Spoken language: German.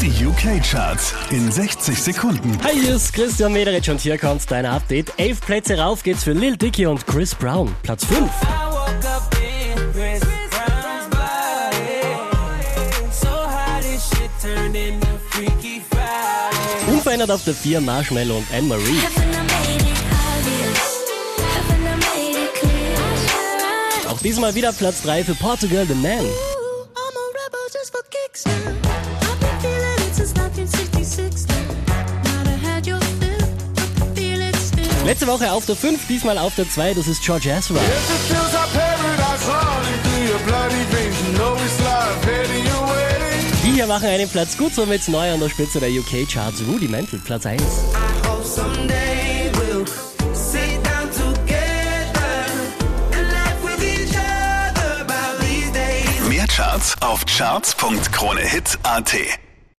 Die UK-Charts in 60 Sekunden. Hi, hier ist Christian Mederich und hier kommt dein Update. Elf Plätze rauf geht's für Lil Dicky und Chris Brown. Platz 5. Unverändert auf der 4 Marshmallow und Anne-Marie. Auch diesmal wieder Platz 3 für Portugal The Man. Letzte Woche auf der 5, diesmal auf der 2, das ist George Ezra. Die hier machen einen Platz gut, somit neu an der Spitze der UK-Charts. Rudimental, Platz 1. Mehr Charts auf charts.kronehit.at